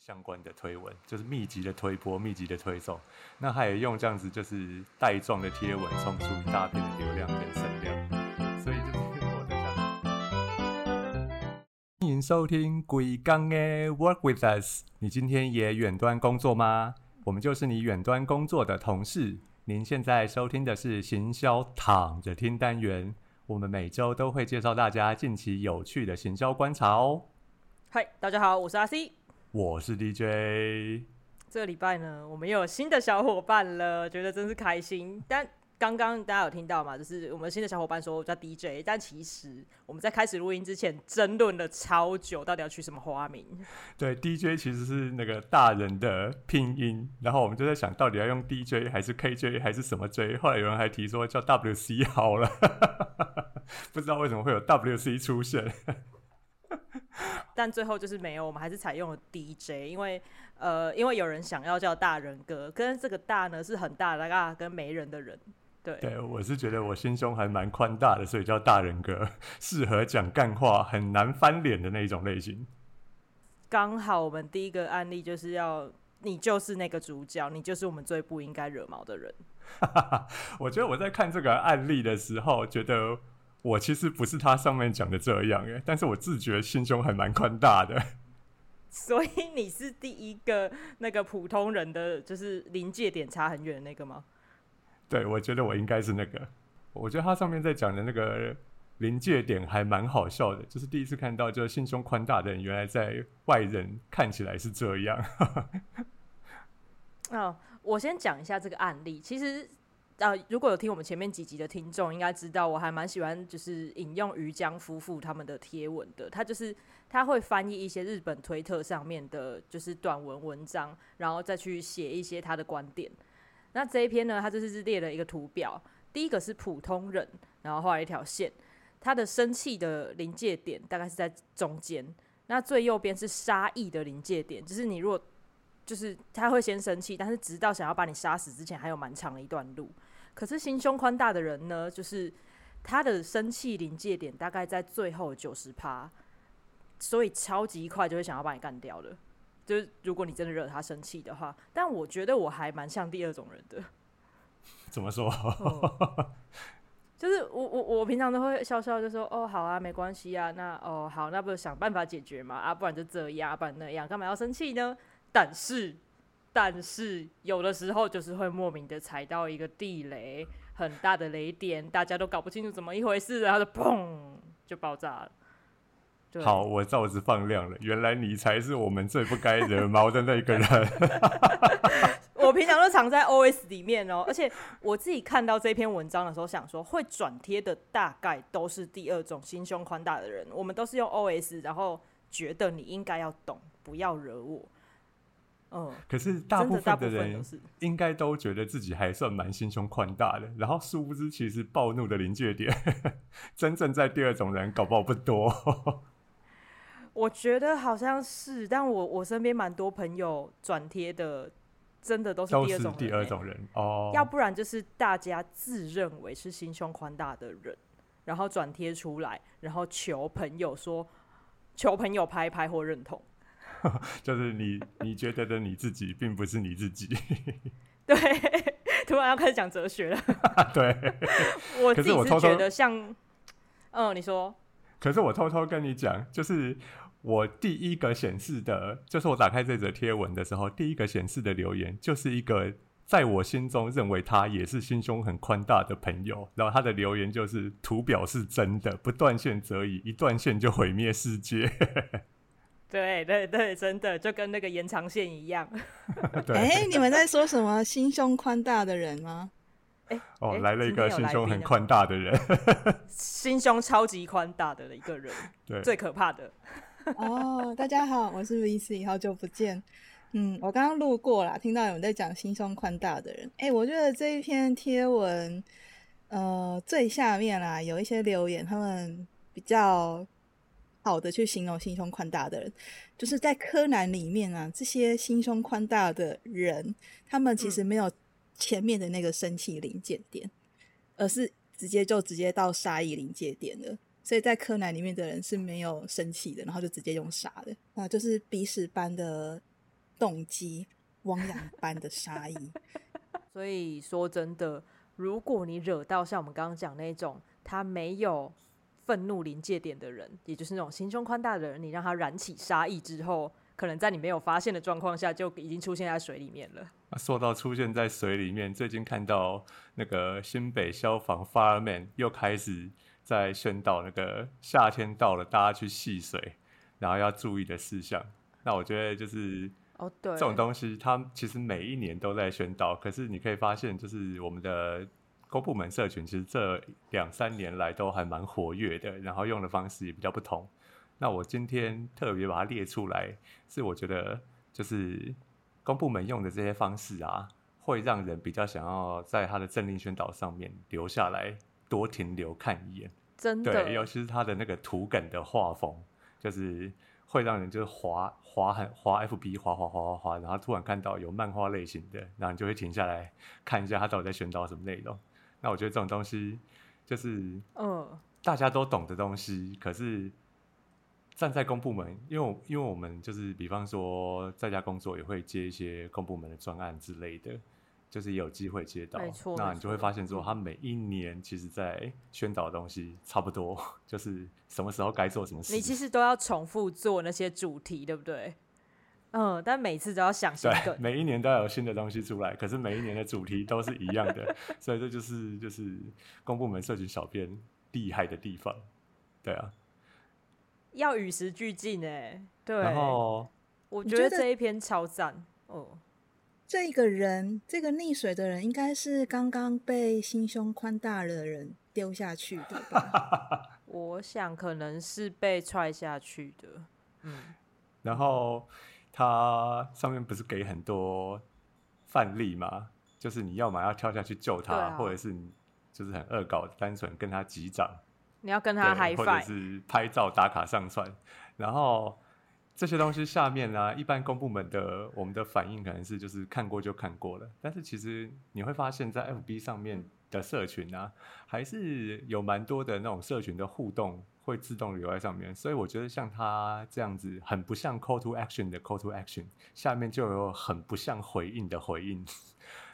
相关的推文，就是密集的推播、密集的推送。那还有用这样子就是带状的贴文，冲出一大片的流量跟声量。所以就是我在想，欢迎收听鬼刚的 Work with Us。你今天也远端工作吗？我们就是你远端工作的同事。您现在收听的是行销躺着听单元，我们每周都会介绍大家近期有趣的行销观察哦。嗨，大家好，我是阿 C，我是 DJ。这个礼拜呢，我们又有新的小伙伴了，觉得真是开心。但刚刚大家有听到吗？就是我们新的小伙伴说我叫 DJ，但其实我们在开始录音之前争论了超久，到底要取什么花名。对，DJ 其实是那个大人的拼音，然后我们就在想到底要用 DJ 还是 KJ 还是什么 J。后来有人还提说叫 WC 好了，不知道为什么会有 WC 出现。但最后就是没有，我们还是采用了 DJ，因为呃，因为有人想要叫大人哥，跟这个大呢是很大的啊，跟没人的人。对，对我是觉得我心胸还蛮宽大的，所以叫大人哥，适合讲干话，很难翻脸的那一种类型。刚好我们第一个案例就是要你就是那个主角，你就是我们最不应该惹毛的人。我觉得我在看这个案例的时候，觉得。我其实不是他上面讲的这样诶，但是我自觉心胸还蛮宽大的。所以你是第一个那个普通人的，就是临界点差很远的那个吗？对，我觉得我应该是那个。我觉得他上面在讲的那个临界点还蛮好笑的，就是第一次看到，就是心胸宽大的人，原来在外人看起来是这样。哦，我先讲一下这个案例，其实。啊，如果有听我们前面几集的听众，应该知道我还蛮喜欢就是引用于江夫妇他们的贴文的。他就是他会翻译一些日本推特上面的，就是短文文章，然后再去写一些他的观点。那这一篇呢，他就是列了一个图表，第一个是普通人，然后画一条线，他的生气的临界点大概是在中间。那最右边是杀意的临界点，就是你如果就是他会先生气，但是直到想要把你杀死之前，还有蛮长的一段路。可是心胸宽大的人呢，就是他的生气临界点大概在最后九十趴，所以超级快就会想要把你干掉了。就是如果你真的惹他生气的话，但我觉得我还蛮像第二种人的。怎么说？就是我我我平常都会笑笑就说哦好啊没关系啊那哦好那不想办法解决嘛啊不然就这样不然那样干嘛要生气呢？但是。但是有的时候就是会莫名的踩到一个地雷，很大的雷点，大家都搞不清楚怎么一回事，然后就砰就爆炸了。好，我罩子放亮了，原来你才是我们最不该惹毛的那个人。我平常都藏在 OS 里面哦，而且我自己看到这篇文章的时候，想说会转贴的大概都是第二种心胸宽大的人。我们都是用 OS，然后觉得你应该要懂，不要惹我。嗯，可是大部分的人应该都觉得自己还算蛮心胸宽大的，然后殊不知其实暴怒的临界点，真正在第二种人搞不好不多。我觉得好像是，但我我身边蛮多朋友转贴的，真的都是第二种第二种人哦，要不然就是大家自认为是心胸宽大的人，然后转贴出来，然后求朋友说，求朋友拍拍或认同。就是你，你觉得的你自己，并不是你自己。对，突然要开始讲哲学了。对，我自己是觉得像，嗯，你说。可是我偷偷跟你讲，就是我第一个显示的，就是我打开这则贴文的时候，第一个显示的留言，就是一个在我心中认为他也是心胸很宽大的朋友。然后他的留言就是图表是真的，不断线则已，一断线就毁灭世界。对对对，真的就跟那个延长线一样。哎，你们在说什么？心胸宽大的人吗？哎，哦，来了一个心胸很宽大的人，心胸超级宽大的一个人，对，最可怕的。哦，大家好，我是 VC，好久不见。嗯，我刚刚路过啦，听到有人在讲心胸宽大的人。哎，我觉得这一篇贴文，呃，最下面啦有一些留言，他们比较。好的，去形容心胸宽大的人，就是在柯南里面啊，这些心胸宽大的人，他们其实没有前面的那个生气临界点，而是直接就直接到杀意临界点了。所以在柯南里面的人是没有生气的，然后就直接用杀的啊，就是鼻屎般的动机，汪洋般的杀意。所以说真的，如果你惹到像我们刚刚讲那种他没有愤怒临界点的人，也就是那种心胸宽大的人，你让他燃起杀意之后，可能在你没有发现的状况下，就已经出现在水里面了。说到出现在水里面，最近看到那个新北消防 fireman 又开始在宣导那个夏天到了，大家去戏水，然后要注意的事项。那我觉得就是哦，对，这种东西，它其实每一年都在宣导，可是你可以发现，就是我们的公部门社群，其实这两三年来都还蛮活跃的，然后用的方式也比较不同。那我今天特别把它列出来，是我觉得就是公部门用的这些方式啊，会让人比较想要在他的政令宣导上面留下来，多停留看一眼。真的，对，尤其是他的那个图梗的画风，就是会让人就是滑滑很滑 FB 滑滑滑滑滑，然后突然看到有漫画类型的，然后你就会停下来看一下他到底在宣导什么内容。那我觉得这种东西就是嗯，大家都懂的东西，可是站在公部门，因为我因为我们就是比方说在家工作也会接一些公部门的专案之类的，就是也有机会接到那你就会错发现说，他每一年其实在宣导的东西差不多，就是什么时候该做什么事。你其实都要重复做那些主题，对不对？嗯，但每次都要想新对，梗。每一年都要有新的东西出来，可是每一年的主题都是一样的，所以这就是就是公部门社群小编厉害的地方，对啊。要与时俱进哎，对。然后我觉得你觉得这一篇超赞哦。这个人，这个溺水的人，应该是刚刚被心胸宽大的人丢下去的吧？我想可能是被踹下去的。嗯，然后它上面不是给很多范例吗？就是你要么要跳下去救他，啊或者是你就是很恶搞，单纯跟他击掌，你要跟他嗨或者。是拍照打卡上传，然后这些东西下面呢、一般公部门的我们的反应可能是就是看过就看过了，但是其实你会发现在 FB 上面的社群啊，还是有蛮多的那种社群的互动会自动留在上面，所以我觉得像他这样子很不像 call to action 的 call to action，下面就有很不像回应的回应。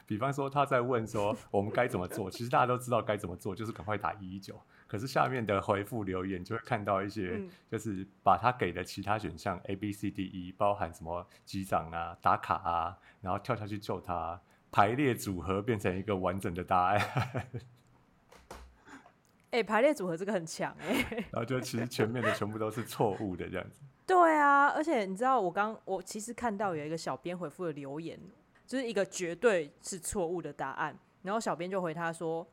比方说他在问说我们该怎么做，其实大家都知道该怎么做，就是赶快打一一九。可是下面的回复留言就会看到一些嗯，就是把他给的其他选项 A B C D E，包含什么击掌啊、打卡啊，然后跳下去救他，排列组合变成一个完整的答案，哎、排列组合这个很强哎、然后就其实前面的全部都是错误的这样子。对啊，而且你知道，我刚我其实看到有一个小编回复的留言，就是一个绝对是错误的答案，然后小编就回他说：“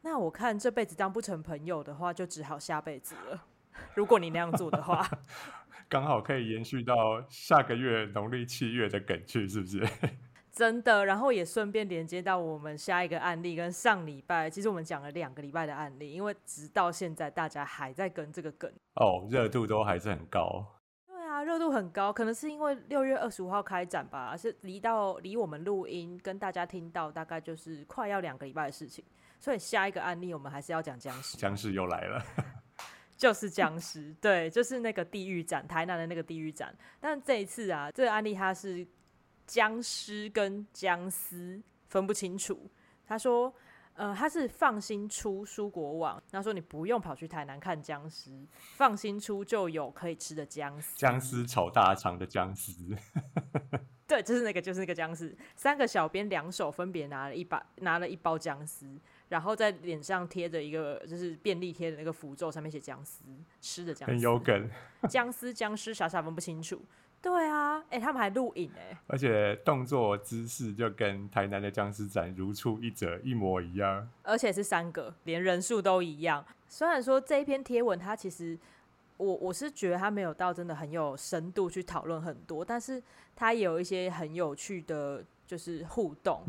那我看这辈子当不成朋友的话，就只好下辈子了。如果你那样做的话，刚好可以延续到下个月农历七月的梗去，是不是？真的。然后也顺便连接到我们下一个案例，跟上礼拜其实我们讲了两个礼拜的案例，因为直到现在大家还在跟这个梗。哦，热度都还是很高。对啊，热度很高，可能是因为六月二十五号开展吧，是离到离我们录音跟大家听到大概就是快要两个礼拜的事情，所以下一个案例我们还是要讲僵尸，僵尸又来了，就是僵尸，对，就是那个地狱展，台南的那个地狱展。但这一次啊，这个案例它是僵尸跟僵尸分不清楚，他说。呃，他是放心出蔬果网，他说你不用跑去台南看僵尸，放心出就有可以吃的僵尸。僵尸炒大肠的僵尸，对，就是那个，就是那个僵尸。三个小编两手分别拿了一把，拿了一包僵尸，然后在脸上贴着一个就是便利贴的那个符咒，上面写僵尸，吃的僵很尸，有梗，僵尸僵尸傻傻分不清楚。对啊，哎、他们还录影哎、而且动作姿势就跟台南的僵尸展如出一辙，一模一样。而且是三个，连人数都一样。虽然说这一篇贴文，它其实我我是觉得它没有到真的很有深度去讨论很多，但是它也有一些很有趣的，就是互动。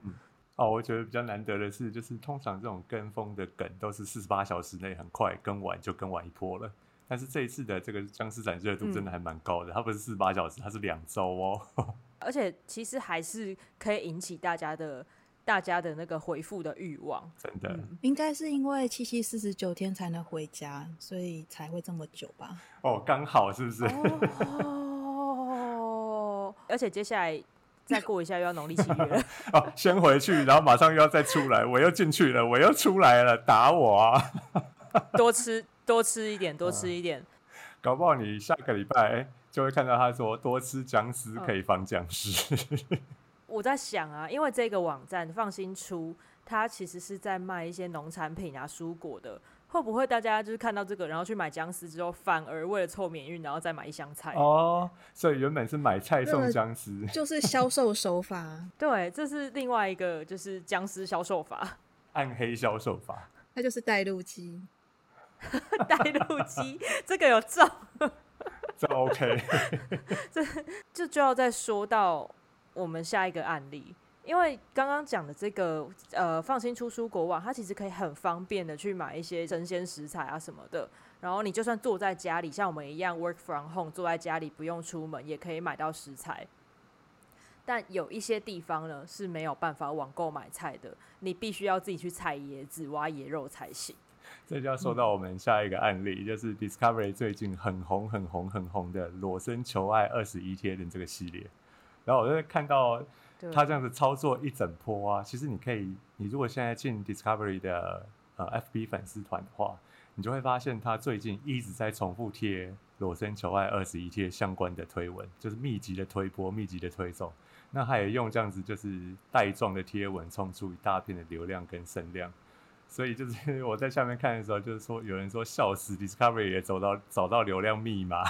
哦，我觉得比较难得的是，就是通常这种跟风的梗都是四十八小时内很快跟完就跟完一波了。但是这一次的这个僵尸展热度真的还蛮高的，它不是四十八小时，它是两周哦。而且其实还是可以引起大家的大家的那个回复的欲望。真的，嗯，应该是因为七夕四十九天才能回家，所以才会这么久吧？哦，刚好是不是？哦，而且接下来再过一下又要农历七月了。哦，先回去，然后马上又要再出来，我又进去了，我又出来了，打我啊！多吃多吃一点，多吃一点。搞不好你下个礼拜就会看到他说多吃姜丝可以防僵尸。我在想啊，因为这个网站放心出，它其实是在卖一些农产品啊、蔬果的。会不会大家就是看到这个，然后去买姜丝之后，反而为了凑免运，然后再买一箱菜？哦，所以原本是买菜送姜丝，就是销售手法。对，这是另外一个就是姜丝销售法，暗黑销售法。那就是带路机，带路机，这个有中，这 OK。这就就要再说到我们下一个案例。因为刚刚讲的这个呃，放心出蔬果网，它其实可以很方便的去买一些生鲜食材啊什么的。然后你就算坐在家里，像我们一样 work from home，坐在家里不用出门，也可以买到食材。但有一些地方呢是没有办法网购买菜的，你必须要自己去采椰子、挖野肉才行。这就要说到我们下一个案例，就是 Discovery 最近很红、很红、很红的《裸身求爱二十一天》的这个系列。然后我就看到。他这样子操作一整波啊，其实你可以，你如果现在进 Discovery 的呃 FB 粉丝团的话，你就会发现他最近一直在重复贴裸身求爱二十一贴相关的推文，就是密集的推波、密集的推送。那他也用这样子就是带状的贴文冲出一大片的流量跟声量。所以就是我在下面看的时候，就是说有人说笑死，Discovery 也走到找到流量密码。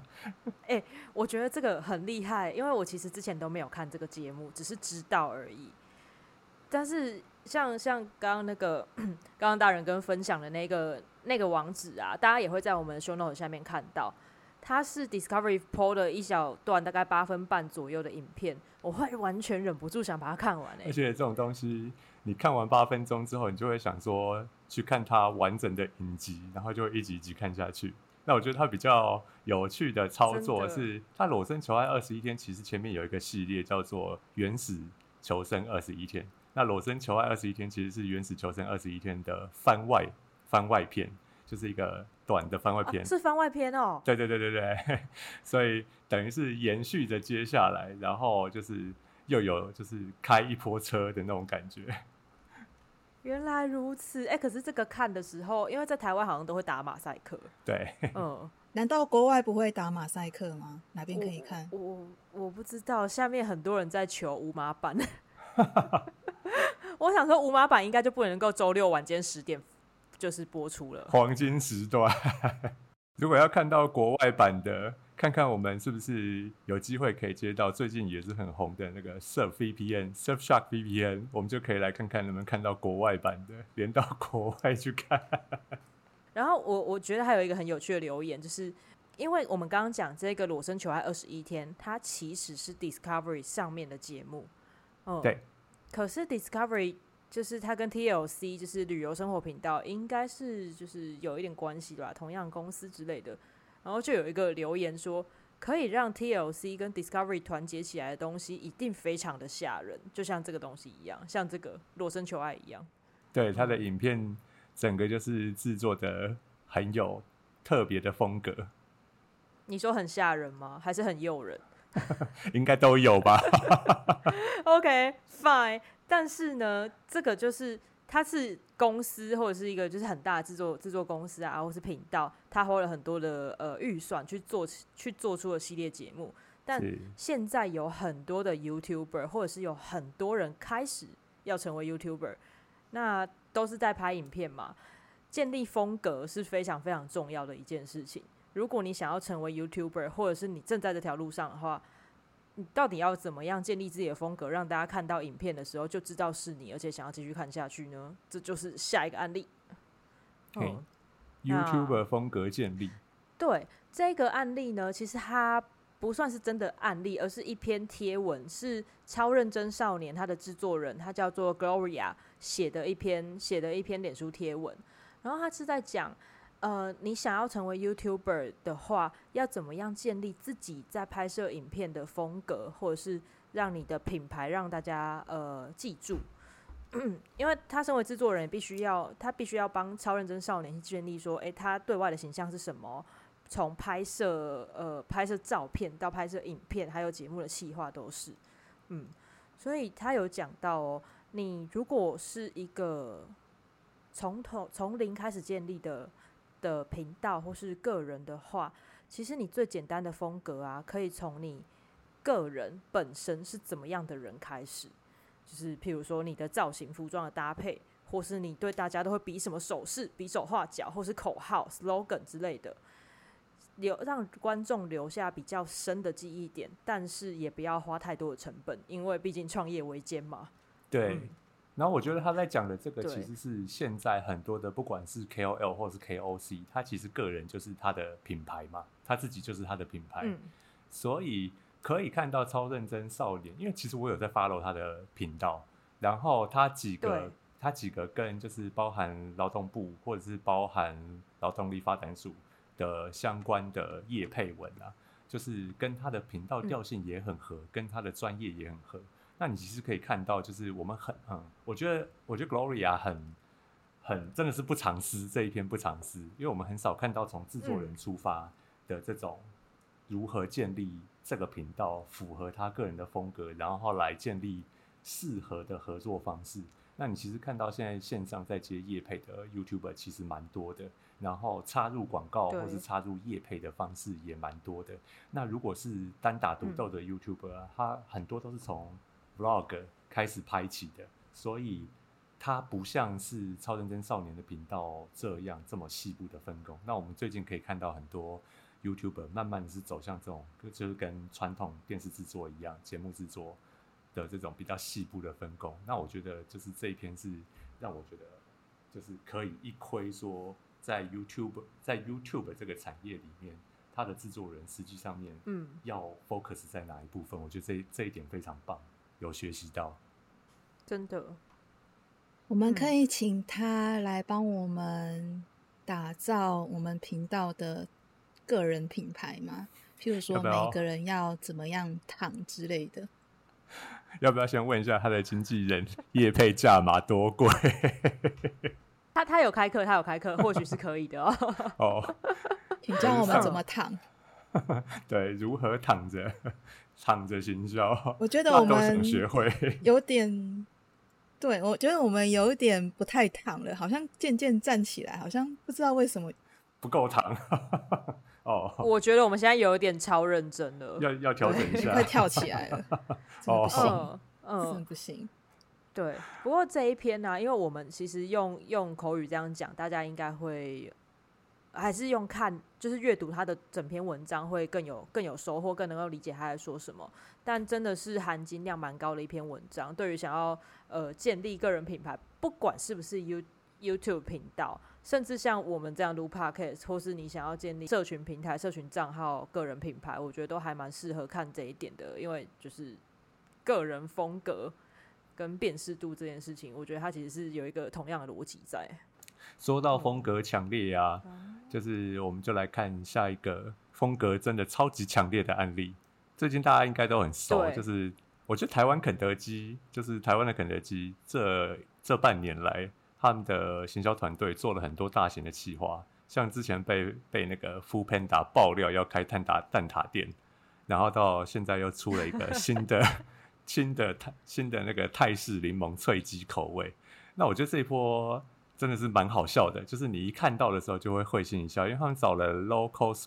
哎，我觉得这个很厉害，因为我其实之前都没有看这个节目，只是知道而已。但是像像刚刚那个 刚刚大人跟分享的那个那个网址啊，大家也会在我们的 show note 下面看到，它是 Discovery PO 的一小段，大概八分半左右的影片，我会完全忍不住想把它看完。而且这种东西。你看完八分钟之后，你就会想说去看它完整的影集，然后就会一集一集看下去。那我觉得它比较有趣的操作是，它裸身求爱二十一天，其实前面有一个系列叫做原始求生二十一天。那裸身求爱二十一天其实是原始求生二十一天的番外番外篇，就是一个短的番外篇，是番外篇哦。对对对对对，所以等于是延续着接下来，然后就是又有就是开一波车的那种感觉。原来如此，哎，可是这个看的时候，因为在台湾好像都会打马赛克。对，嗯，难道国外不会打马赛克吗？哪边可以看？我我不知道，下面很多人在求无码版。我想说，无码版应该就不能够周六晚间十点就是播出了，黄金时段。如果要看到国外版的。看看我们是不是有机会可以接到最近也是很红的那个 Surf VPN、Surfshark VPN，我们就可以来看看能不能看到国外版的，连到国外去看。然后我我觉得还有一个很有趣的留言，就是因为我们刚刚讲这个裸身求爱二十一天，它其实是 Discovery 上面的节目，嗯，对。可是 Discovery 就是它跟 TLC 就是旅游生活频道，应该是就是有一点关系吧，同样公司之类的。然后就有一个留言说，可以让 TLC 跟 Discovery 团结起来的东西，一定非常的吓人，就像这个东西一样，像这个裸身求爱一样。对，他的影片整个就是制作的很有特别的风格。你说很吓人吗？还是很诱人？应该都有吧。OK，fine。但是呢，这个就是。它是公司或者是一个就是很大的制作制作公司啊，或是频道，他花了很多的呃预算去做去做出了系列节目。但现在有很多的 YouTuber，或者是有很多人开始要成为 YouTuber，那都是在拍影片嘛。建立风格是非常非常重要的一件事情。如果你想要成为 YouTuber，或者是你正在这条路上的话。你到底要怎么样建立自己的风格，让大家看到影片的时候就知道是你，而且想要继续看下去呢？这就是下一个案例。嗯，YouTube 风格建立。对这个案例呢，其实它不算是真的案例，而是一篇贴文，是超认真少年他的制作人，他叫做 Gloria 写的一篇写的一篇脸书贴文，然后他是在讲。呃，你想要成为 YouTuber 的话，要怎么样建立自己在拍摄影片的风格，或者是让你的品牌让大家呃记住？因为他身为制作人，必须要他必须要帮超认真少年建立说，诶，他对外的形象是什么？从拍摄呃拍摄照片到拍摄影片，还有节目的企划都是，嗯，所以他有讲到哦，你如果是一个从头从零开始建立的的频道或是个人的话，其实你最简单的风格啊，可以从你个人本身是怎么样的人开始，就是譬如说你的造型、服装的搭配，或是你对大家都会比什么手势、比手画脚，或是口号、slogan 之类的。留让观众留下比较深的记忆点，但是也不要花太多的成本，因为毕竟创业维艰嘛。对。嗯然后我觉得他在讲的这个其实是现在很多的，不管是 KOL 或是 KOC，他其实个人就是他的品牌嘛，他自己就是他的品牌，嗯，所以可以看到超认真少年，因为其实我有在 follow 他的频道，然后他几个他几个跟就是包含劳动部或者是包含劳动力发展署的相关的业配文啊，就是跟他的频道嗯调性也很合，跟他的专业也很合。那你其实可以看到，就是我们很嗯，我觉得我觉得 Gloria 很很真的是不藏私这一篇不藏私，因为我们很少看到从制作人嗯出发的这种如何建立这个频道符合他个人的风格，然后来建立适合的合作方式。那你其实看到现在线上在接业配的 YouTuber 其实蛮多的，然后插入广告或是插入业配的方式也蛮多的。那如果是单打独斗的 YouTuber，、啊他很多都是从 Vlog 开始拍起的，所以它不像是超认真少年的频道这样这么细部的分工。那我们最近可以看到很多 YouTuber 慢慢的是走向这种，就是跟传统电视制作一样，节目制作的这种比较细部的分工。那我觉得就是这一篇是让我觉得就是可以一窥说，在 YouTube 在 YouTube 这个产业里面，它的制作人实际上面嗯，要 focus 在哪一部分？我觉得这这一点非常棒，有学习到。真的，我们嗯可以请他来帮我们打造我们频道的个人品牌吗？譬如说每个人要怎么样躺之类的。要不要先问一下他的经纪人叶配价码多贵？他他有开课，他有开课，或许是可以的哦。哦，请教我们怎么躺。对，如何躺着躺着行销？我觉得我们想学会。有点，对我觉得我们有一点不太躺了，好像渐渐站起来，好像不知道为什么。不够躺。哦，我觉得我们现在有一点超认真了。要要调整一下快。跳起来了，真的不行，嗯真的嗯，不行。对。不过这一篇呢、因为我们其实用用口语这样讲，大家应该会还是用看，就是阅读他的整篇文章会更有更有收获，更能够理解他在说什么。但真的是含金量蛮高的一篇文章，对于想要呃建立个人品牌，不管是不是 You YouTube 频道，甚至像我们这样录 Podcast，或是你想要建立社群平台、社群账号、个人品牌，我觉得都还蛮适合看这一点的，因为就是个人风格跟辨识度这件事情，我觉得它其实是有一个同样的逻辑在。说到风格强烈啊，就是我们就来看下一个风格真的超级强烈的案例。最近大家应该都很熟，就是我觉得台湾肯德基，就是台湾的肯德基，这这半年来他们的行销团队做了很多大型的企划，像之前被被那个 Food Panda 爆料要开蛋挞蛋挞店，然后到现在又出了一个 新的新的泰新的那个泰式柠檬脆鸡口味。那我觉得这一波真的是蛮好笑的，就是你一看到的时候就会会心一笑，因为他们找了 low cost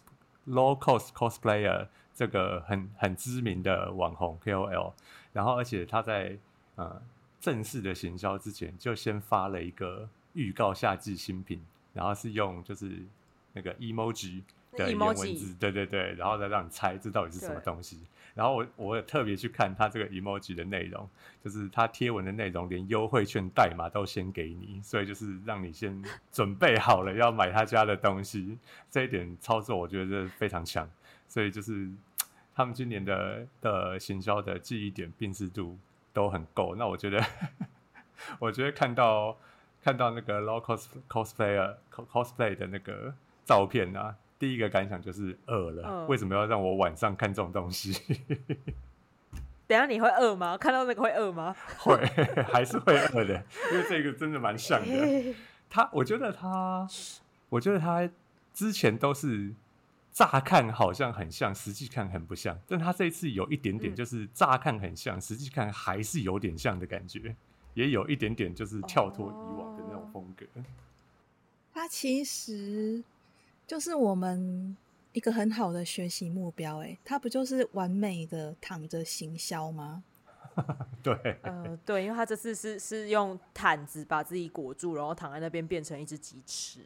low cost cosplayer 这个很很知名的网红 KOL，然后而且他在呃正式的行销之前就先发了一个预告夏季新品，然后是用就是那个 emoji 的颜文字对对对，然后再让你猜这到底是什么东西。然后我我也特别去看他这个 emoji 的内容，就是他贴文的内容，连优惠券代码都先给你，所以就是让你先 准备好了要买他家的东西。这一点操作我觉得非常强，所以就是 他们今年的的行销的记忆点、辨识度都很够。那我觉得，我觉得看到看到那个 low cos cosplayer cos- cosplay 的那个照片啊，第一个感想就是饿了，嗯为什么要让我晚上看这种东西？等一下你会饿吗？看到那个会饿吗？会还是会饿的，因为这个真的蛮像的。他，我觉得他，我觉得他之前都是乍看好像很像，实际看很不像。但他这一次有一点点，嗯就是乍看很像，实际看还是有点像的感觉，也有一点点就是跳脱以往的那种风格。他其实就是我们一个很好的学习目标、欸，它不就是完美的躺着行销吗？对，呃，对，因为他这次是是用毯子把自己裹住，然后躺在那边变成一只鸡翅。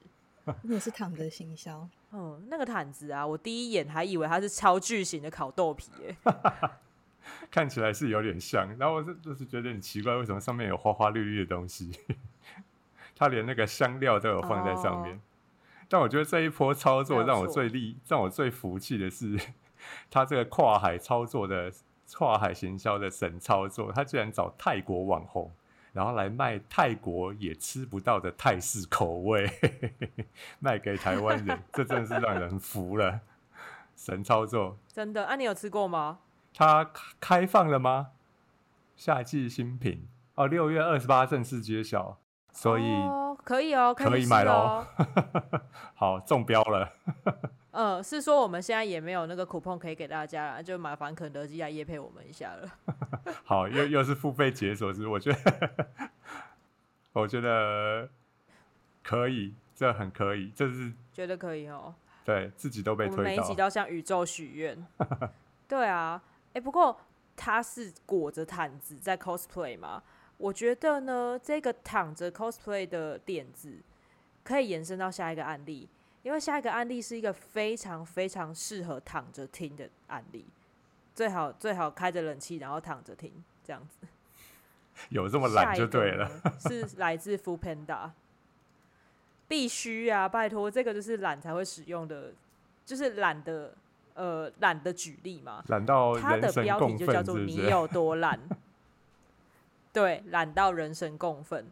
真的是躺着行销。嗯，那个毯子啊，我第一眼还以为它是超巨型的烤豆皮耶。看起来是有点像，然后我就就是觉得很奇怪，为什么上面有花花绿绿的东西？他连那个香料都有放在上面。哦但我觉得这一波操作让我最厉，让我最服气的是，他这个跨海操作的跨海行销的神操作，他居然找泰国网红，然后来卖泰国也吃不到的泰式口味，卖给台湾人，这真的是让人服了。神操作，真的啊，你有吃过吗？他开开放了吗？夏季新品哦，六月二十八正式揭晓，所以、哦、可以哦，可以以买咯喽。好中标了。呃，是说我们现在也没有那个 coupon 可以给大家了，就麻烦肯德基来夜配我们一下了。好，又又是付费解锁，是我觉得，我觉得可以，这很可以，这是觉得可以哦。对自己都被推到。一集都要向宇宙许愿。对啊，哎、不过他是裹着毯子在 cosplay 嘛？我觉得呢，这个躺着 cosplay 的点子可以延伸到下一个案例，因为下一个案例是一个非常非常适合躺着听的案例，最好最好开着冷气，然后躺着听这样子。有这么下懒就对了。是 来自 f o o Panda，必须啊，拜托，这个就是懒才会使用的，就是懒的呃懒的举例嘛。懒到它的标题，就叫做“你？有多懒”，对，懒到人神共愤。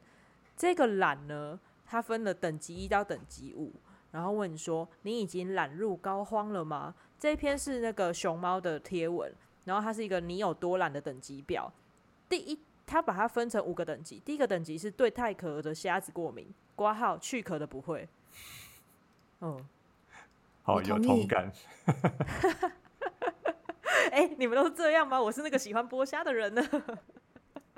这个懒呢，它分了等级一到等级五，然后问你说：“你已经懒入膏肓了吗？”这一篇是那个熊猫的贴文，然后它是一个你有多懒的等级表。第一，它把它分成五个等级，第一个等级是对太壳的虾子过敏，挂号去壳的不会。嗯，好有同感。哎、你们都是这样吗？我是那个喜欢剥虾的人呢。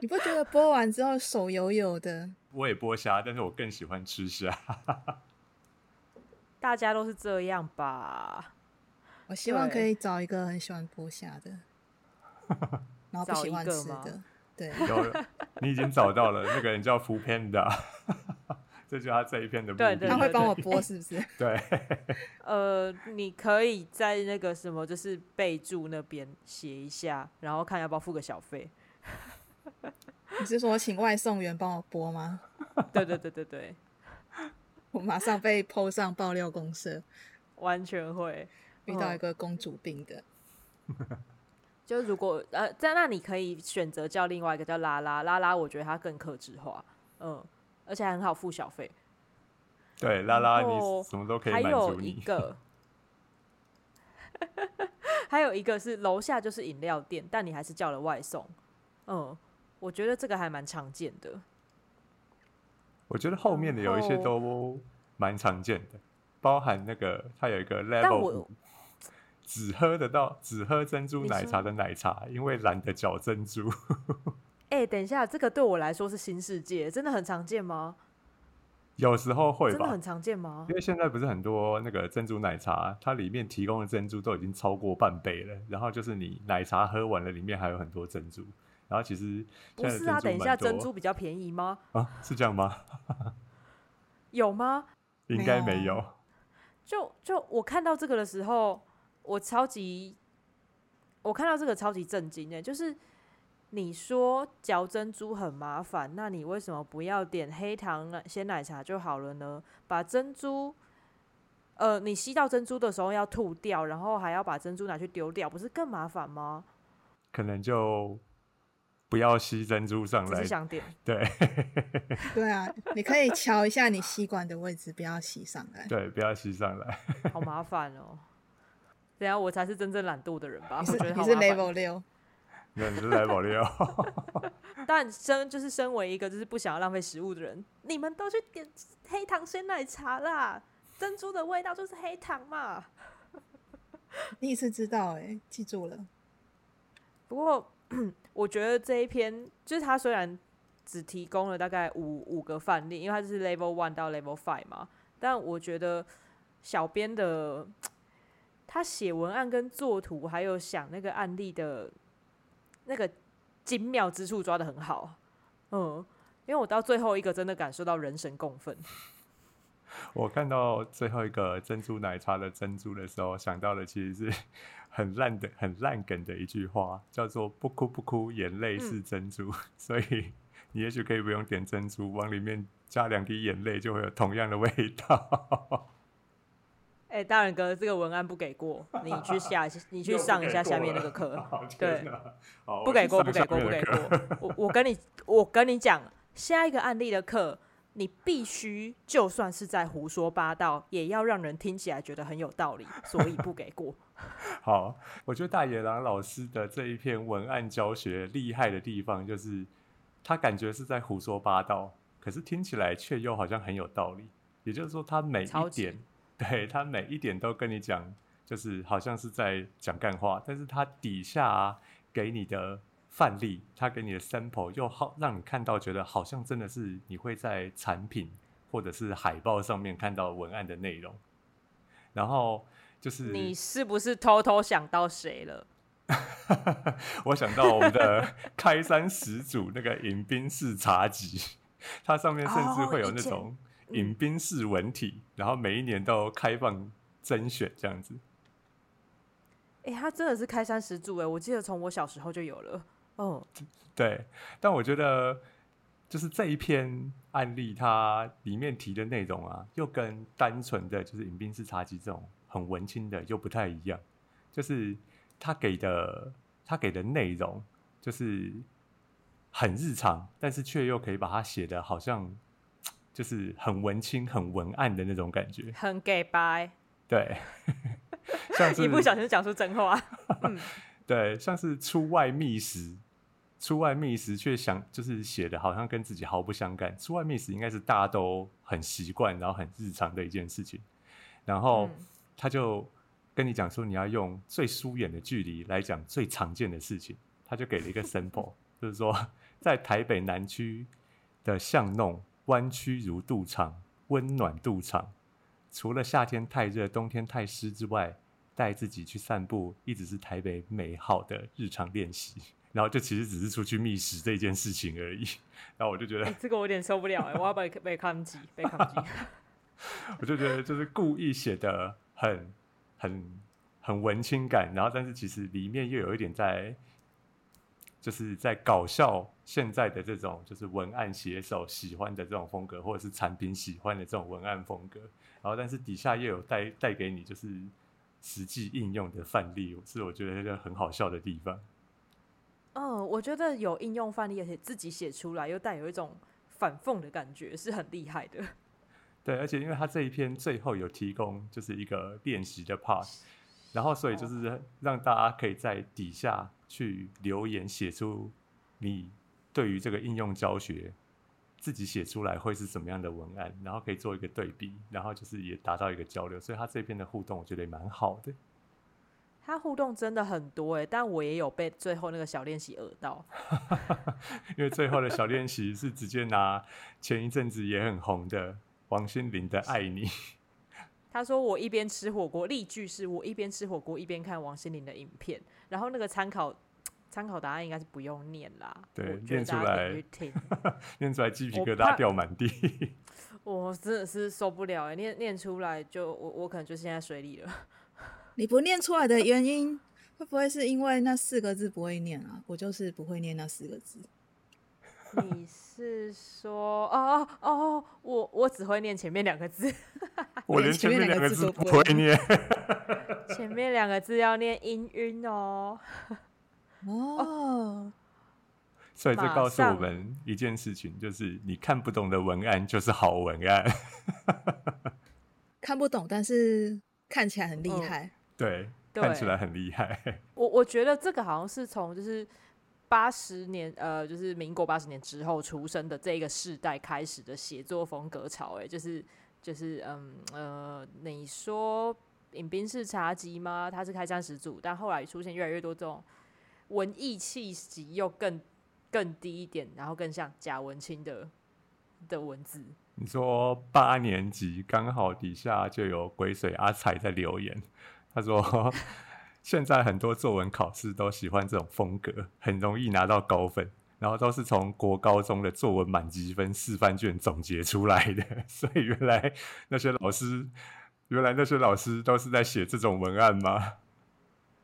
你不觉得播完之后手油油的？我也剥虾，但是我更喜欢吃虾。大家都是这样吧？我希望可以找一个很喜欢剥虾的，然后不找一喜欢个吗吃的。对，有，你已经找到了，那个人叫福 Panda，这就是他这一片的目的。对对他会帮我播，是不是？对，呃，你可以在那个什么，就是备注那边写一下，然后看要不要付个小费。你是说请外送员帮我播吗？对对对对对，我马上被 PO 上爆料公社，完全会。遇到一嗯个公主病的。就如果呃，在那你可以选择叫另外一个叫拉拉拉拉，我觉得它更克制化，嗯，而且还很好付小费。对，拉拉你什么都可以满还有足你。一个，还有一个是楼下就是饮料店，但你还是叫了外送。嗯，我觉得这个还蛮常见的。我觉得后面的有一些都蛮常见的，包含那个它有一个 level 五，只喝得到只喝珍珠奶茶的奶茶，因为懒得搅珍珠。哎、等一下，这个对我来说是新世界，真的很常见吗？有时候会吧真的很，常见吗因？为现在不是很多那个珍珠奶茶，它里面提供的珍珠都已经超过半杯了，然后就是你奶茶喝完了，里面还有很多珍珠，然后其实不是啊，等一下，珍珠比较便宜吗？啊，是这样吗？有吗？应该没有没有。就就我看到这个的时候，我超级，我看到这个超级震惊的，就是你说嚼珍珠很麻烦，那你为什么不要点黑糖奶鲜奶茶就好了呢？把珍珠，呃，你吸到珍珠的时候要吐掉，然后还要把珍珠拿去丢掉，不是更麻烦吗？可能就不要吸珍珠上来。想点，对 对啊，你可以瞧一下你吸管的位置，不要吸上来。对，不要吸上来。好麻烦哦。等一下我才是真正懒惰的人吧？你是我觉得 你是 level 六，那你是来保六，但身就是身为一个就是不想要浪费食物的人，你们都去点黑糖鲜奶茶啦，珍珠的味道就是黑糖嘛。你也是知道哎、记住了。不过我觉得这一篇就是他虽然只提供了大概五五个范例，因为它是 level one 到 level five 嘛，但我觉得小编的他写文案跟作图，还有想那个案例的那个精妙之处抓的很好。嗯，因为我到最后一个真的感受到人神共愤。我看到最后一个珍珠奶茶的珍珠的时候，想到的其实是很烂的、很烂梗的一句话，叫做“不哭不哭，眼泪是珍珠” 所以你也许可以不用点珍珠，往里面加两滴眼泪，就会有同样的味道。哎、大人哥，这个文案不给过，你去下，你去上一下下面那个课。好对不给过，不给过，不给过。我我跟你，我跟你讲，下一个案例的课，你必须就算是在胡说八道，也要让人听起来觉得很有道理，所以不给过。好，我觉得大野狼老师的这一篇文案教学厉害的地方，就是他感觉是在胡说八道，可是听起来却又好像很有道理。也就是说，他每一点，对他每一点都跟你讲，就是好像是在讲干话，但是他底下、啊、给你的范例，他给你的 sample 又好让你看到，觉得好像真的是你会在产品或者是海报上面看到文案的内容，然后就是你是不是偷偷想到谁了？我想到我们的开山始祖那个饮冰式茶几，它上面甚至会有那种饮冰式文体，然后每一年都开放甄选这样子。哎、他真的是开山始祖哎，我记得从我小时候就有了。哦，对，但我觉得就是这一篇案例，它里面提的内容啊，又跟单纯的就是饮冰式茶几这种很文青的又不太一样，就是他给的他给的内容就是很日常，但是却又可以把它写的好像就是很文青、很文案的那种感觉。很 gay 白，对，像是 一不小心讲出真话。对，像是出外觅食，出外觅食却想就是写的好像跟自己毫不相干。出外觅食应该是大家都很习惯，然后很日常的一件事情。然后嗯他就跟你讲说，你要用最疏远的距离来讲最常见的事情。他就给了一个 sample，就是说在台北南区的巷弄，弯曲如肚肠，温暖肚肠。除了夏天太热、冬天太湿之外，带自己去散步，一直是台北美好的日常练习。然后就其实只是出去觅食这件事情而已。然后我就觉得哎、，这个我有点受不了哎，我要被被抗击，被抗击。我就觉得就是故意写的很很很文青感，然后但是其实里面又有一点在，就是在搞笑现在的这种就是文案写手喜欢的这种风格，或者是产品喜欢的这种文案风格，然后但是底下又有带带给你就是实际应用的范例，是我觉得一个很好笑的地方。嗯，我觉得有应用范例，而且自己写出来，又带有一种反讽的感觉，是很厉害的。对，而且因为他这一篇最后有提供就是一个练习的 part，然后所以就是让大家可以在底下去留言写出你对于这个应用教学自己写出来会是什么样的文案，然后可以做一个对比，然后就是也达到一个交流，所以他这篇的互动我觉得也蛮好的。他互动真的很多哎，但我也有被最后那个小练习讹到。因为最后的小练习是直接拿前一阵子也很红的王心凌的《爱你》。他说我一边吃火锅，例句是我一边吃火锅一边看王心凌的影片，然后那个参考参考答案应该是不用念啦，对念出来。念出来鸡皮疙瘩掉满地。我真的是受不了哎，念念出来就我我可能就陷在水里了。你不念出来的原因，会不会是因为那四个字不会念啊？我就是不会念那四个字。你是说哦哦哦，我我只会念前面两个字，我连前面两个字都不会念。前面两个字要念音晕哦。哦，所以这告诉我上们一件事情，就是你看不懂的文案就是好文案。看不懂，但是看起来很厉嗯害。对，对看起来很厉害。我我觉得这个好像是从就是八十年呃，就是民国八十年之后出生的这个世代开始的写作风格潮，哎，就是就是嗯呃，你说饮冰式茶几吗？他是开山始祖，但后来出现越来越多这种文艺气息又更更低一点，然后更像贾文清的的文字。你说八年级刚好底下就有鬼水阿彩在留言，他说 现在很多作文考试都喜欢这种风格，很容易拿到高分，然后都是从国高中的作文满积分示范卷总结出来的，所以原来那些老师，原来那些老师都是在写这种文案吗？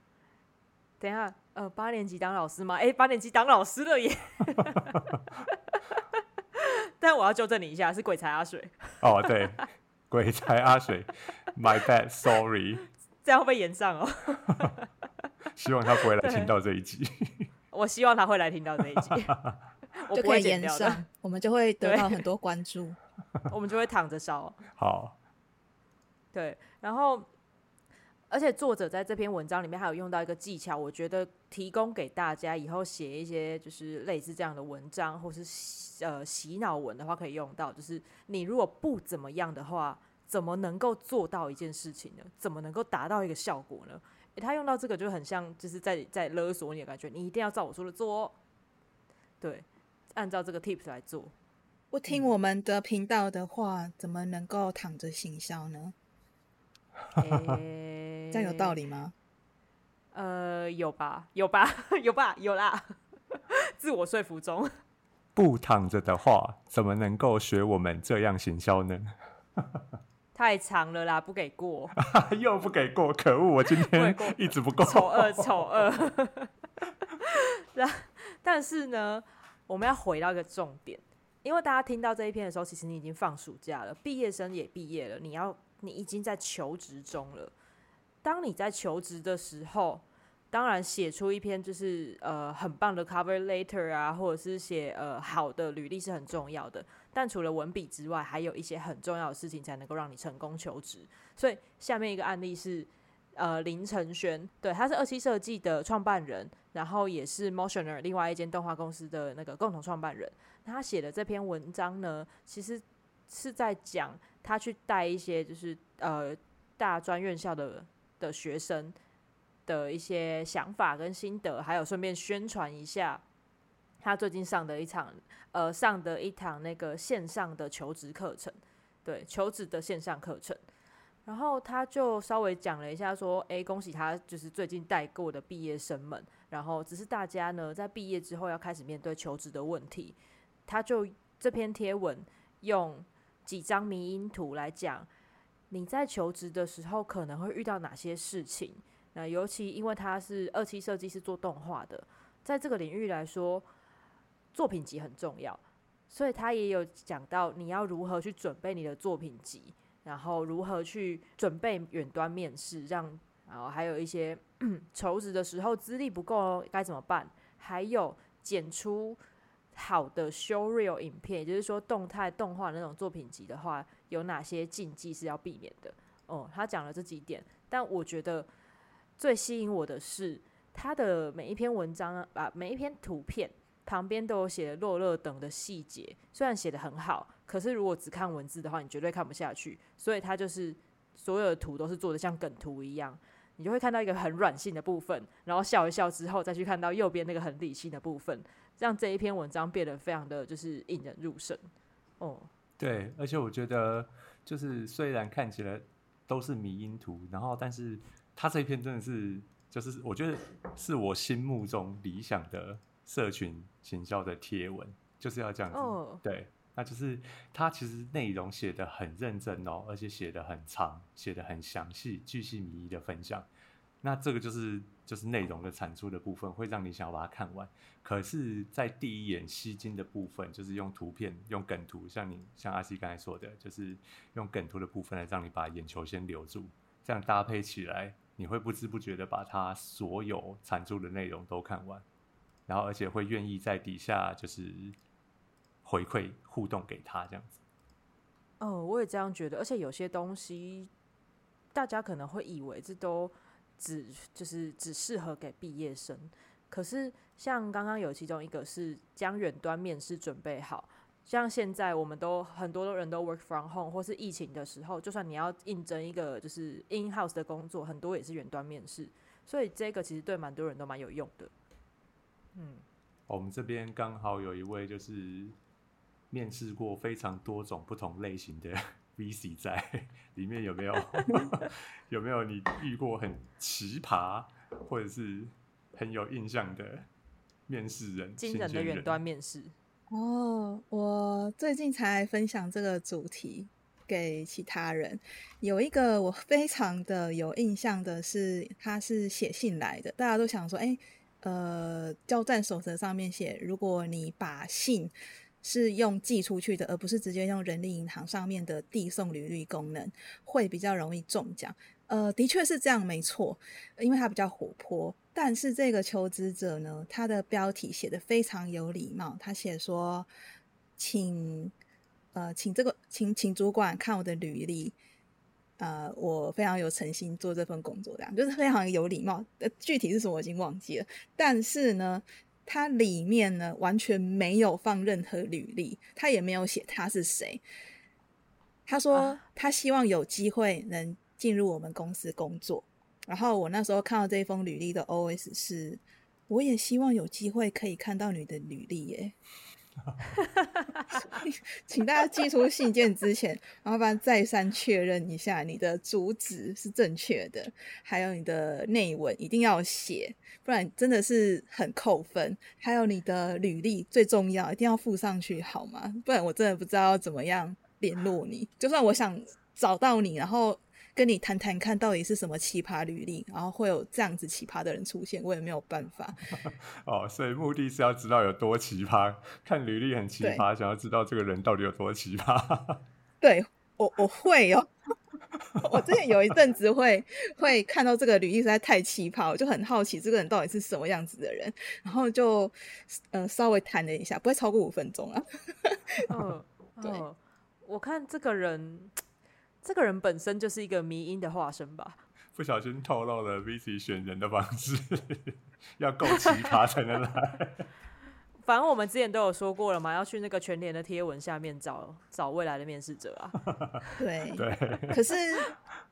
等一下，呃，八年级当老师吗？哎、八年级当老师了耶！但我要纠正你一下，是鬼才阿水，哦，对，鬼才阿水，My bad，sorry，这样会被延上哦。希望他不会来对听到这一集。我希望他会来听到这一集，我不会就可以延上，我们就会得到很多关注。我们就会躺着烧。好，对，然后而且作者在这篇文章里面还有用到一个技巧，我觉得提供给大家以后写一些就是类似这样的文章，或是洗呃洗脑文的话可以用到。就是你如果不怎么样的话，怎么能够做到一件事情呢？怎么能够达到一个效果呢？诶他用到这个就很像就是在在勒索你的感觉，你一定要照我说的做哦。对，按照这个 tips 来做。不听我们的频道的话，怎么能够躺着行销呢？诶 这样有道理吗？呃，有吧，有吧，有吧，有啦，自我说服中。不躺着的话，怎么能够学我们这样行销呢？太长了啦，不给过，又不给过，可恶！我今天一直不够。丑恶，丑恶。但但是呢，我们要回到一个重点，因为大家听到这一篇的时候，其实你已经放暑假了，毕业生也毕业了，你要你已经在求职中了。当你在求职的时候，当然写出一篇就是呃很棒的 cover letter 啊，或者是写呃好的履历是很重要的。但除了文笔之外，还有一些很重要的事情才能够让你成功求职。所以下面一个案例是，呃，林承轩，对，他是二期设计的创办人，然后也是 Motioner 另外一间动画公司的那个共同创办人。他写的这篇文章呢，其实是在讲他去带一些就是呃大专院校的的学生的一些想法跟心得，还有顺便宣传一下他最近上的一场呃上的一堂那个线上的求职课程，对，求职的线上课程。然后他就稍微讲了一下，说：“诶，恭喜他，就是最近带过的毕业生们。然后只是大家呢，在毕业之后要开始面对求职的问题。他就这篇贴文用几张迷因图来讲，你在求职的时候可能会遇到哪些事情。那尤其因为他是二期设计师做动画的，在这个领域来说，作品集很重要，所以他也有讲到你要如何去准备你的作品集。”然后如何去准备远端面试，让然后还有一些 求职的时候资历不够该怎么办？还有剪出好的 show reel 影片，也就是说动态动画那种作品集的话，有哪些禁忌是要避免的？哦，他讲了这几点，但我觉得最吸引我的是他的每一篇文章啊，每一篇图片旁边都有写落落等的细节，虽然写的很好。可是如果只看文字的话，你绝对看不下去。所以它就是所有的图都是做的像梗图一样，你就会看到一个很软性的部分，然后笑一笑之后，再去看到右边那个很理性的部分，让这一篇文章变得非常的就是引人入胜。哦，对，而且我觉得就是虽然看起来都是迷因图，然后但是他这一篇真的是就是我觉得是我心目中理想的社群行销的贴文，就是要这样子。哦对。那就是它其实内容写的很认真哦，而且写的很长，写的很详细，巨细靡遗的分享。那这个就是就是内容的产出的部分，会让你想要把它看完。可是，在第一眼吸睛的部分，就是用图片、用梗图，像你像阿西刚才说的，就是用梗图的部分来让你把眼球先留住，这样搭配起来，你会不知不觉的把它所有产出的内容都看完，然后而且会愿意在底下就是。回馈互动给他这样子，哦，我也这样觉得，而且有些东西，大家可能会以为这都只就是只适合给毕业生，可是像刚刚有其中一个是将远端面试准备好，像现在我们都很多人都 work from home，或是疫情的时候，就算你要应征一个就是 in house 的工作，很多也是远端面试，所以这个其实对蛮多人都蛮有用的。嗯，我们这边刚好有一位就是面试过非常多种不同类型的 VC 在里面，有没有 有没有你遇过很奇葩或者是很有印象的面试人？惊人的远端面试。哦，我最近才分享这个主题给其他人。有一个我非常的有印象的是，他是写信来的。大家都想说，哎，呃，交战守则上面写，如果你把信是用寄出去的，而不是直接用人力银行上面的递送履历功能，会比较容易中奖。呃，的确是这样，没错，因为他比较活泼。但是这个求职者呢，他的标题写的非常有礼貌，他写说，请呃，请这个，请请主管看我的履历，呃，我非常有诚心做这份工作，这样就是非常有礼貌。呃，具体是什么我已经忘记了，但是呢，它里面呢完全没有放任何履历，他也没有写他是谁。他说他希望有机会能进入我们公司工作。然后我那时候看到这一封履历的 OS 是，我也希望有机会可以看到你的履历耶。请大家寄出信件之前，麻烦再三确认一下你的主旨是正确的，还有你的内文一定要写，不然真的是很扣分。还有你的履历最重要，一定要附上去好吗？不然我真的不知道怎么样联络你。就算我想找到你，然后。跟你谈谈看到底是什么奇葩履历，然后会有这样子奇葩的人出现，我也没有办法。哦，所以目的是要知道有多奇葩，看履历很奇葩，想要知道这个人到底有多奇葩。对我，我会哦。我之前有一阵子会会看到这个履历实在太奇葩，我就很好奇这个人到底是什么样子的人，然后就嗯稍微谈了一下，不会超过五分钟啊。嗯，对，我看这个人。这个人本身就是一个迷音的化身吧？不小心透露了 VC 选人的方式，要够奇葩才能来。反正我们之前都有说过了嘛，要去那个全联的贴文下面找找未来的面试者啊。对对。可是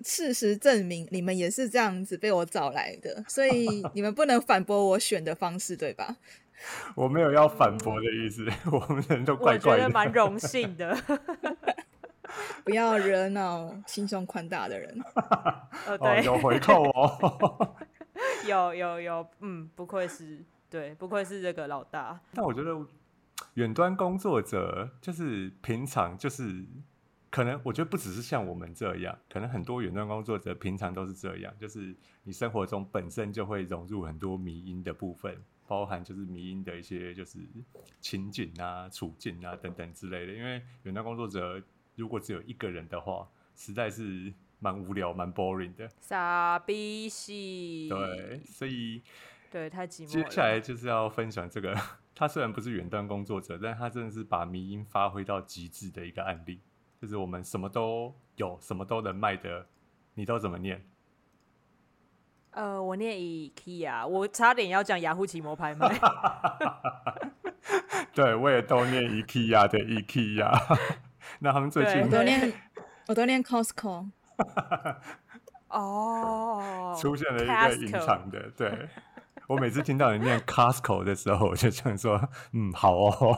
事实证明，你们也是这样子被我找来的，所以你们不能反驳我选的方式，对吧？我没有要反驳的意思，我们人都怪怪的，蛮荣幸的。不要惹恼心胸宽大的人。呃，对，有回扣哦。有有有，嗯，不愧是对，不愧是这个老大。但我觉得远端工作者就是平常就是可能，我觉得不只是像我们这样，可能很多远端工作者平常都是这样，就是你生活中本身就会融入很多迷音的部分，包含就是迷音的一些就是情景啊、处境啊等等之类的。因为远端工作者。如果只有一个人的话，实在是蛮无聊、蛮 boring 的。傻逼戏。对，所以对太寂寞。接下来就是要分享这个，他虽然不是远端工作者，但他真的是把迷音发挥到极致的一个案例。就是我们什么都有，什么都能卖的，你都怎么念？呃，我念 IKEA，我差点要讲雅虎奇摩拍卖。对，我也都念 IKEA 的 IKEA。那他们最近我都练，我都念 Costco。哦，出现了一个隐藏的，对我每次听到你念 Costco 的时候，我就想说，嗯，好哦。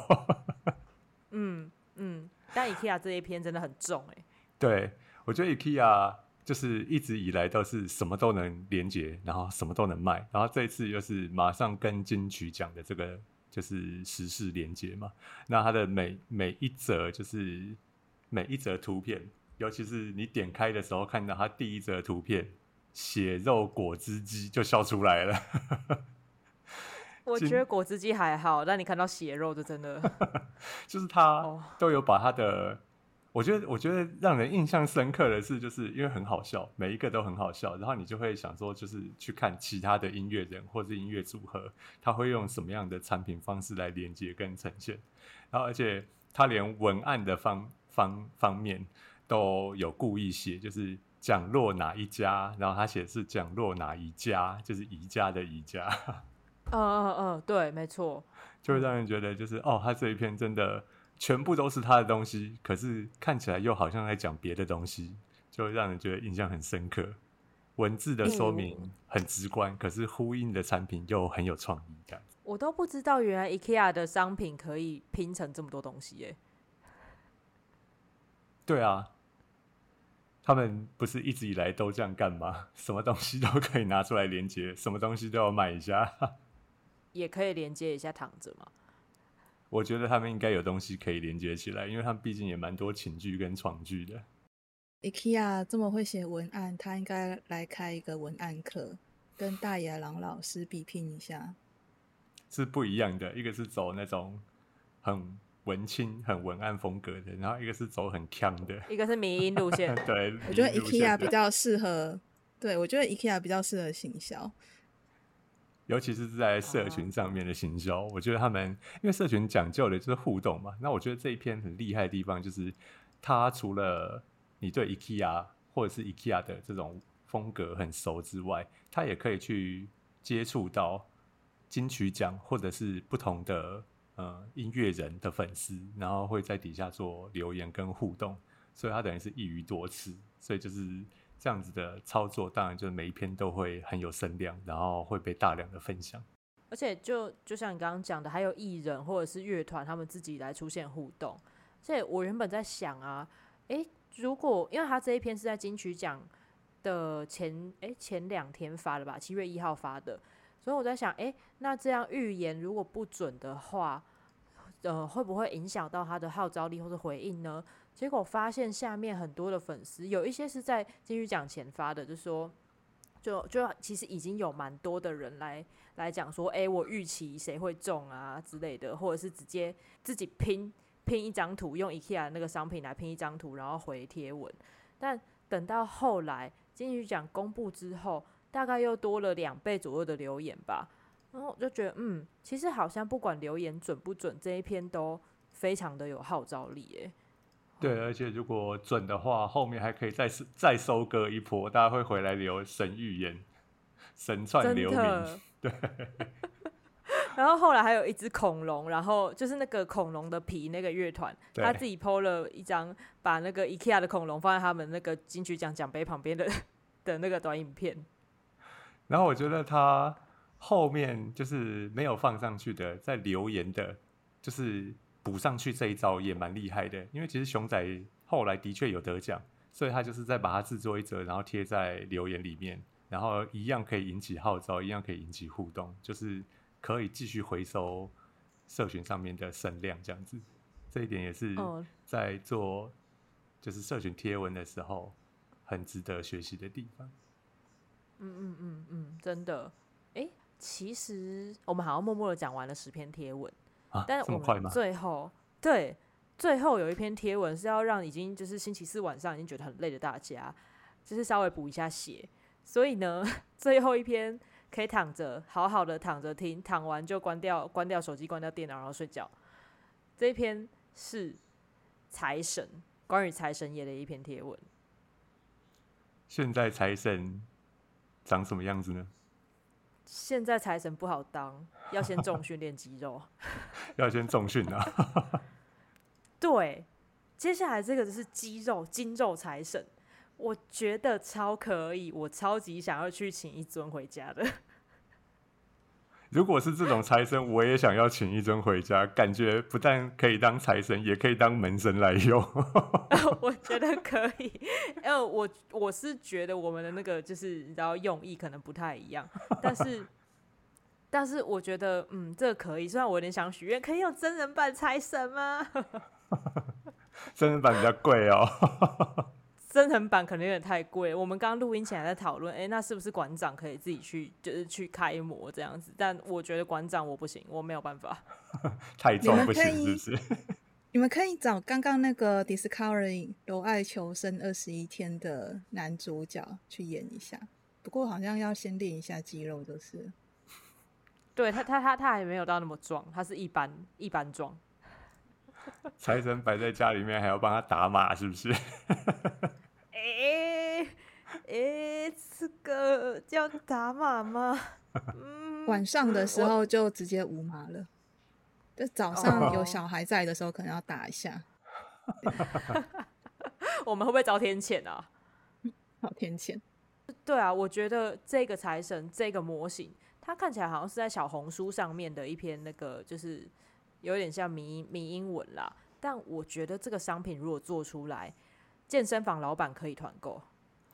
嗯嗯，但 IKEA 这一篇真的很重哎。对，我觉得 IKEA 就是一直以来都是什么都能连接，然后什么都能卖，然后这一次又是马上跟金曲奖的这个。就是时事连接嘛，那它的每每一则就是每一则图片，尤其是你点开的时候看到它第一则图片血肉果汁机就笑出来了。我觉得果汁机还好，但你看到血肉就真的，就是它都有把它的。我觉得，我觉得让人印象深刻的是，就是因为很好笑，每一个都很好笑，然后你就会想说，就是去看其他的音乐人或者音乐组合，他会用什么样的产品方式来连接跟呈现，然后而且他连文案的方方方面都有故意写，就是讲落哪一家，然后他写是讲落哪一家，就是宜家的宜家。嗯嗯嗯，对，没错，就会让人觉得就是哦，他这一篇真的。全部都是他的东西，可是看起来又好像在讲别的东西，就让人觉得印象很深刻。文字的说明很直观，可是呼应的产品又很有创意感。我都不知道原来 IKEA 的商品可以拼成这么多东西耶。对啊，他们不是一直以来都这样干吗？什么东西都可以拿出来连接，什么东西都要买一下，也可以连接一下躺着嘛。我觉得他们应该有东西可以连接起来，因为他们毕竟也蛮多情剧跟床剧的。IKEA 这么会写文案，他应该来开一个文案课，跟大野狼老师比拼一下。是不一样的，一个是走那种很文青、很文案风格的，然后一个是走很强的，一个是民音路线。对，我觉得 IKEA 比较适合，对我觉得 IKEA 比较适合行销。尤其是在社群上面的行销，我觉得他们因为社群讲究的就是互动嘛。那我觉得这一篇很厉害的地方就是，它除了你对 IKEA 或者是 IKEA 的这种风格很熟之外，它也可以去接触到金曲奖或者是不同的呃音乐人的粉丝，然后会在底下做留言跟互动，所以它等于是一鱼多吃，所以就是这样子的操作，当然就是每一篇都会很有声量，然后会被大量的分享。而且就就像你刚刚讲的，还有艺人或者是乐团，他们自己来出现互动。所以我原本在想啊，诶，如果因为他这一篇是在金曲奖的前诶前两天发的吧，七月一号发的，所以我在想，诶，那这样预言如果不准的话，呃，会不会影响到他的号召力或者回应呢？结果发现下面很多的粉丝，有一些是在金曲奖前发的，就说。就就其实已经有蛮多的人来来讲说，诶，我预期谁会中啊之类的，或者是直接自己拼拼一张图，用 IKEA 那个商品来拼一张图，然后回贴文。但等到后来金曲奖公布之后，大概又多了两倍左右的留言吧。然后我就觉得，嗯，其实好像不管留言准不准，这一篇都非常的有号召力，诶。对，而且如果准的话，后面还可以再收再收割一波，大家会回来留神预言、神串真留名。的。对。然后后来还有一只恐龙，然后就是那个恐龙的皮那个乐团，他自己 PO 了一张把那个 IKEA 的恐龙放在他们那个金曲奖奖杯旁边的的那个短影片。然后我觉得他后面就是没有放上去的，在留言的，就是补上去这一招也蛮厉害的。因为其实熊仔后来的确有得奖，所以他就是再把它制作一则，然后贴在留言里面，然后一样可以引起号召，一样可以引起互动，就是可以继续回收社群上面的声量，这样子。这一点也是哦在做就是社群贴文的时候很值得学习的地方。嗯嗯嗯嗯，真的。诶，其实我们好像默默的讲完了十篇贴文，啊，但是我们？最后对最后有一篇贴文是要让已经就是星期四晚上已经觉得很累的大家，就是稍微补一下血。所以呢，最后一篇可以躺着好好的躺着听，躺完就关掉关掉手机，关掉电脑，然后睡觉。这一篇是财神关于财神爷的一篇贴文。现在财神长什么样子呢？现在财神不好当，要先重训练肌肉。要先重训啊！对，接下来这个就是肌肉筋肉财神，我觉得超可以，我超级想要去请一尊回家的。如果是这种财神，我也想要请一尊回家，感觉不但可以当财神，也可以当门神来用。我觉得可以，因为我我是觉得我们的那个就是你知道用意可能不太一样，但是 但是我觉得嗯这个可以，虽然我有点想许愿，可以用真人版财神吗？真人版比较贵哦。真人版可能有点太贵。我们刚刚录音前还在讨论，诶，那是不是馆长可以自己去，就是去开模这样子？但我觉得馆长我不行，我没有办法。太重不行可以是不是？你们可以找刚刚那个 Discovery 柔爱求生二十一天的男主角去演一下，不过好像要先练一下肌肉，就是对他，他他他还没有到那么壮，他是一般一般壮。财神摆在家里面，还要帮他打码，是不是？诶诶，这个叫打码吗？嗯，晚上的时候就直接无码了。就早上有小孩在的时候，可能要打一下。我们会不会遭天谴啊？好天谴。对啊，我觉得这个财神这个模型，它看起来好像是在小红书上面的一篇那个，就是有点像迷迷英文啦。但我觉得这个商品如果做出来，健身房老板可以团购。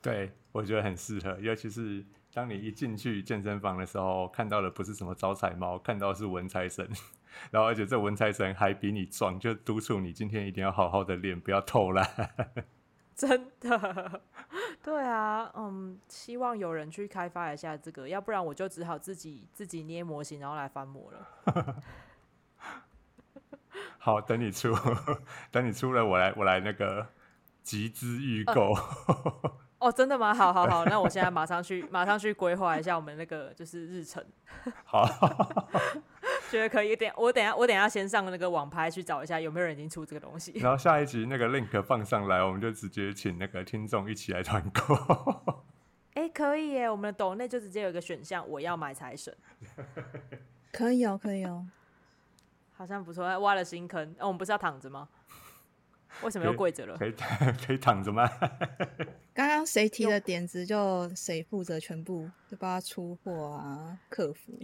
对，我觉得很适合，尤其是当你一进去健身房的时候，看到的不是什么招财猫，看到是文财神，然后而且这文财神还比你壮，就督促你今天一定要好好的练，不要偷懒。真的，对啊，嗯，希望有人去开发一下这个，要不然我就只好自己自己捏模型，然后来翻模了。好，等你出，等你出了，我来我来那个集资预购。哦，真的吗？好好好，那我现在马上去，马上去规划一下我们那个就是日程。好，觉得可以点。我等下，我等下先上那个网拍去找一下有没有人已经出这个东西。然后下一集那个 link 放上来，我们就直接请那个听众一起来团购。哎，可以耶！我们的抖内就直接有一个选项，我要买财神。可以哦，可以哦，好像不错。挖了新坑，哦，我们不是要躺着吗？为什么又跪着了？可以 可以躺着吗？刚刚谁提的点子，就谁负责全部，就帮他出货啊，客服。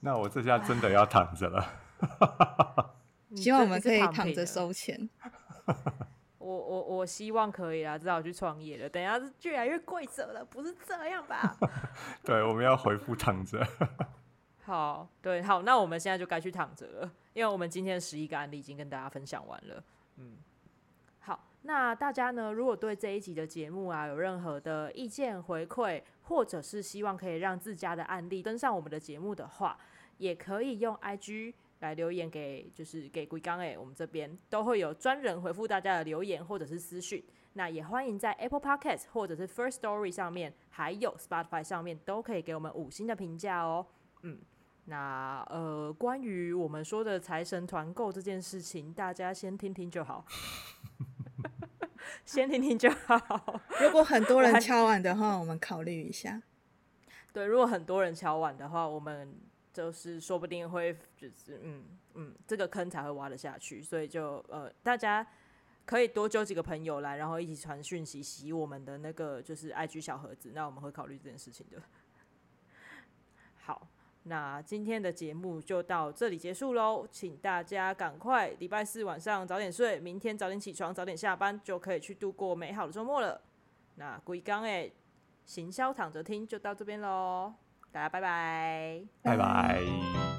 那我这下真的要躺着了。希望我们可以躺着收钱。我我我希望可以啊，至少去创业了。等下是越来越跪着了，不是这样吧？对，我们要回复躺着。好，对，好，那我们现在就该去躺着了，因为我们今天十一个案例已经跟大家分享完了。嗯。好那大家呢？如果对这一集的节目啊有任何的意见回馈，或者是希望可以让自家的案例登上我们的节目的话，也可以用 IG 来留言给，就是给龟刚诶，我们这边都会有专人回复大家的留言或者是私讯。那也欢迎在 Apple Podcast 或者是 First Story 上面，还有 Spotify 上面都可以给我们五星的评价哦。嗯，那呃，关于我们说的财神团购这件事情，大家先听听就好。先听听就好。如果很多人敲碗的话，我们考虑一下。对，如果很多人敲碗的话，我们就是说不定会就是嗯嗯，这个坑才会挖得下去。所以就呃，大家可以多揪几个朋友来，然后一起传讯息，洗我们的那个就是 IG 小盒子。那我们会考虑这件事情的。好。那今天的节目就到这里结束喽，请大家赶快礼拜四晚上早点睡，明天早点起床，早点下班，就可以去度过美好的周末了。那龟刚诶，行销躺着听就到这边喽，大家拜拜，拜拜。